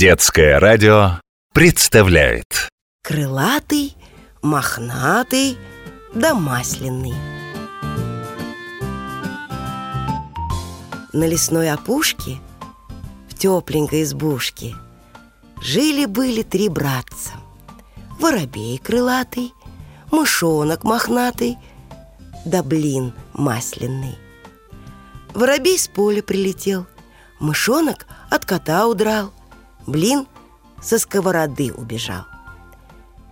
Детское радио представляет. Крылатый, мохнатый да масляный. На лесной опушке, в тепленькой избушке Жили-были три братца. Воробей крылатый, мышонок мохнатый Да блин масляный. Воробей с поля прилетел Мышонок от кота удрал Блин со сковороды убежал.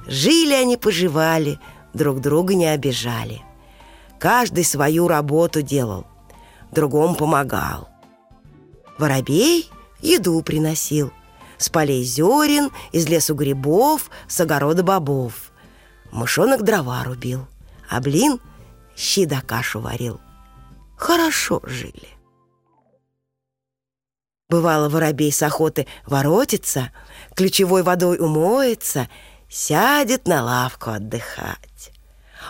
Жили они, поживали, друг друга не обижали. Каждый свою работу делал, другому помогал. Воробей еду приносил С полей зерен, из лесу грибов, с огорода бобов. Мышонок дрова рубил, а блин щи да кашу варил. Хорошо жили Бывало, воробей с охоты воротится, ключевой водой умоется, сядет на лавку отдыхать.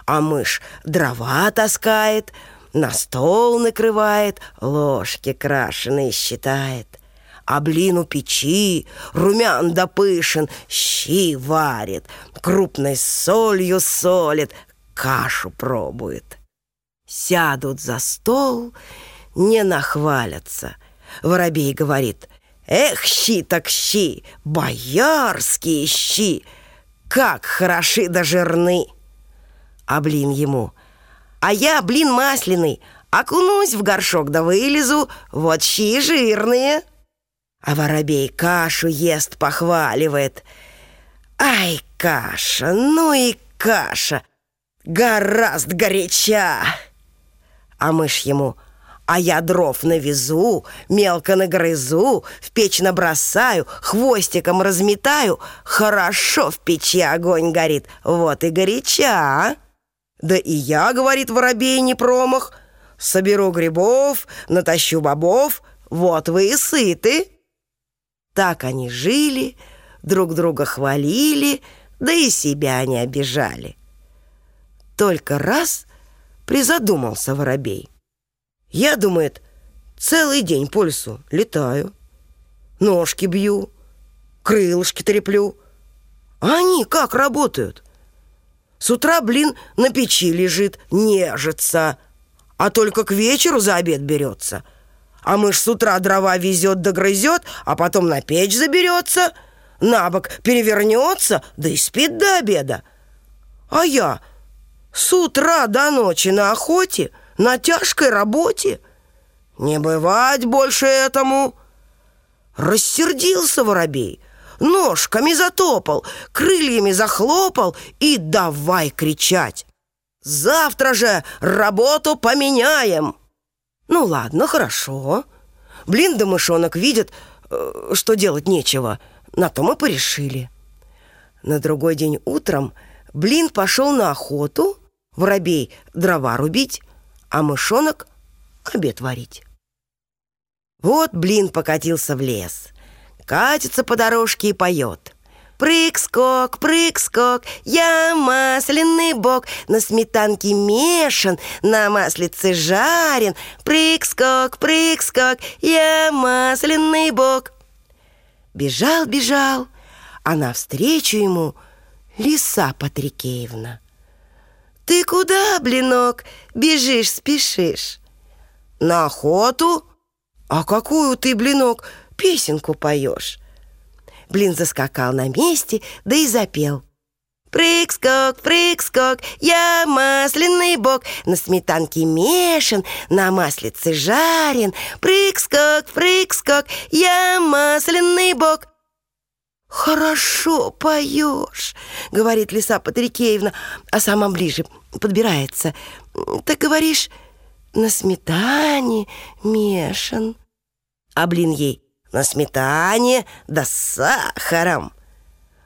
А мышь дрова таскает, на стол накрывает, ложки крашеные считает. А блин у печи, румян да пышен, щи варит, крупной солью солит, кашу пробует. Сядут за стол, не нахвалятся — Воробей говорит, «Эх, щи так щи, боярские щи, как хороши да жирны!» А блин ему, «А я блин масляный, окунусь в горшок да вылезу, вот щи жирные!» А воробей кашу ест, похваливает. «Ай, каша, ну и каша, гораздо горяча!» А мышь ему – а я дров навезу, мелко нагрызу, в печь набросаю, хвостиком разметаю. Хорошо в печи огонь горит, вот и горяча. Да и я, говорит воробей, не промах. Соберу грибов, натащу бобов, вот вы и сыты. Так они жили, друг друга хвалили, да и себя не обижали. Только раз призадумался воробей — я, думает, целый день по лесу летаю, ножки бью, крылышки треплю. А они как работают? С утра, блин, на печи лежит, нежится, а только к вечеру за обед берется. А мышь с утра дрова везет да грызет, а потом на печь заберется, на бок перевернется, да и спит до обеда. А я с утра до ночи на охоте — на тяжкой работе. Не бывать больше этому. Рассердился воробей, ножками затопал, крыльями захлопал и давай кричать. Завтра же работу поменяем. Ну ладно, хорошо. Блин да мышонок видят, э, что делать нечего. На то мы порешили. На другой день утром Блин пошел на охоту, воробей дрова рубить, а мышонок обед варить. Вот блин покатился в лес, катится по дорожке и поет. Прыг-скок, прыг-скок, я масляный бог, на сметанке мешан, на маслице жарен. Прыг-скок, прыг-скок, я масляный бог. Бежал, бежал, а навстречу ему лиса Патрикеевна. «Ты куда, блинок, бежишь, спешишь?» «На охоту?» «А какую ты, блинок, песенку поешь?» Блин заскакал на месте, да и запел. Прыг-скок, прыг-скок, я масляный бог, На сметанке мешан, на маслице жарен. Прыг-скок, прыг-скок, я масляный бог. «Хорошо поешь», — говорит Лиса Патрикеевна, а сама ближе подбирается. «Ты говоришь, на сметане мешан». А блин ей «на сметане да с сахаром».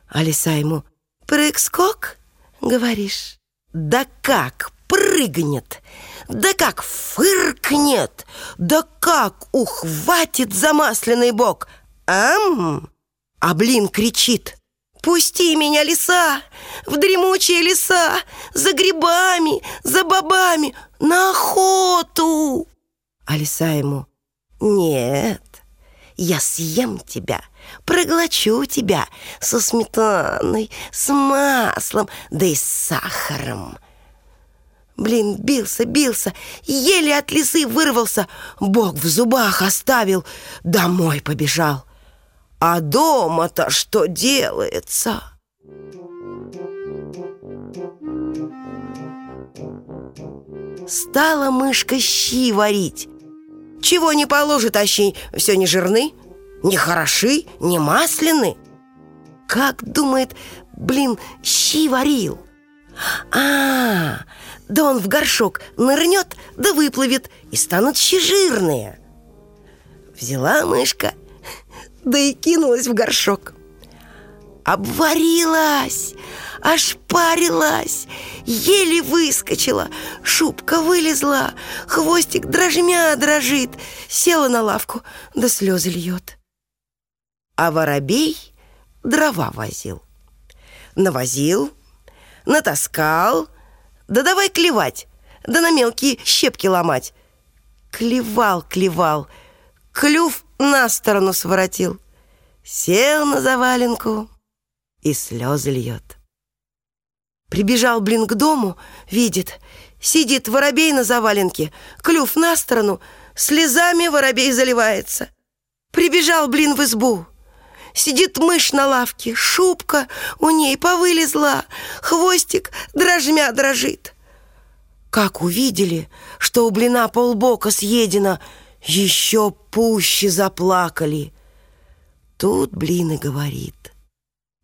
А Лиса ему «прыг-скок», говоришь. «Да как прыгнет!» Да как фыркнет! Да как ухватит замасленный бок! Ам! А блин кричит «Пусти меня, лиса, в дремучие леса, за грибами, за бобами, на охоту!» А лиса ему «Нет, я съем тебя, проглочу тебя со сметаной, с маслом, да и с сахаром. Блин, бился, бился, еле от лисы вырвался, Бог в зубах оставил, домой побежал. А дома-то что делается? Стала мышка щи варить. Чего не положит, а щи все не жирны, не хороши, не масляны. Как думает, блин, щи варил? А, да он в горшок нырнет, да выплывет, и станут щи жирные. Взяла мышка, да и кинулась в горшок. Обварилась, ошпарилась, еле выскочила, шубка вылезла, хвостик дрожмя дрожит, села на лавку, да слезы льет. А воробей дрова возил. Навозил, натаскал, да давай клевать, да на мелкие щепки ломать. Клевал, клевал, клюв на сторону своротил. Сел на заваленку и слезы льет. Прибежал, блин, к дому, видит, сидит воробей на заваленке, клюв на сторону, слезами воробей заливается. Прибежал, блин, в избу. Сидит мышь на лавке, шубка у ней повылезла, хвостик дрожмя дрожит. Как увидели, что у блина полбока съедено, еще пуще заплакали. Тут блин и говорит.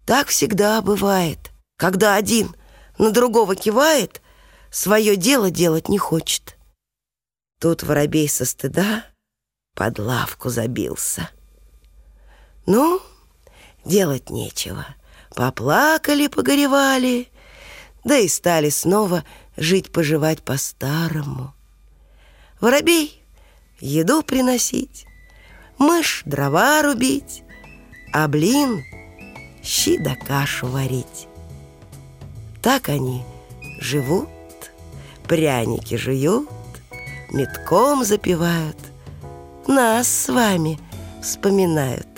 Так всегда бывает, когда один на другого кивает, свое дело делать не хочет. Тут воробей со стыда под лавку забился. Ну, делать нечего. Поплакали, погоревали, да и стали снова жить-поживать по-старому. Воробей еду приносить, мышь дрова рубить, а блин — щи да кашу варить. Так они живут, пряники жуют, метком запивают, нас с вами вспоминают.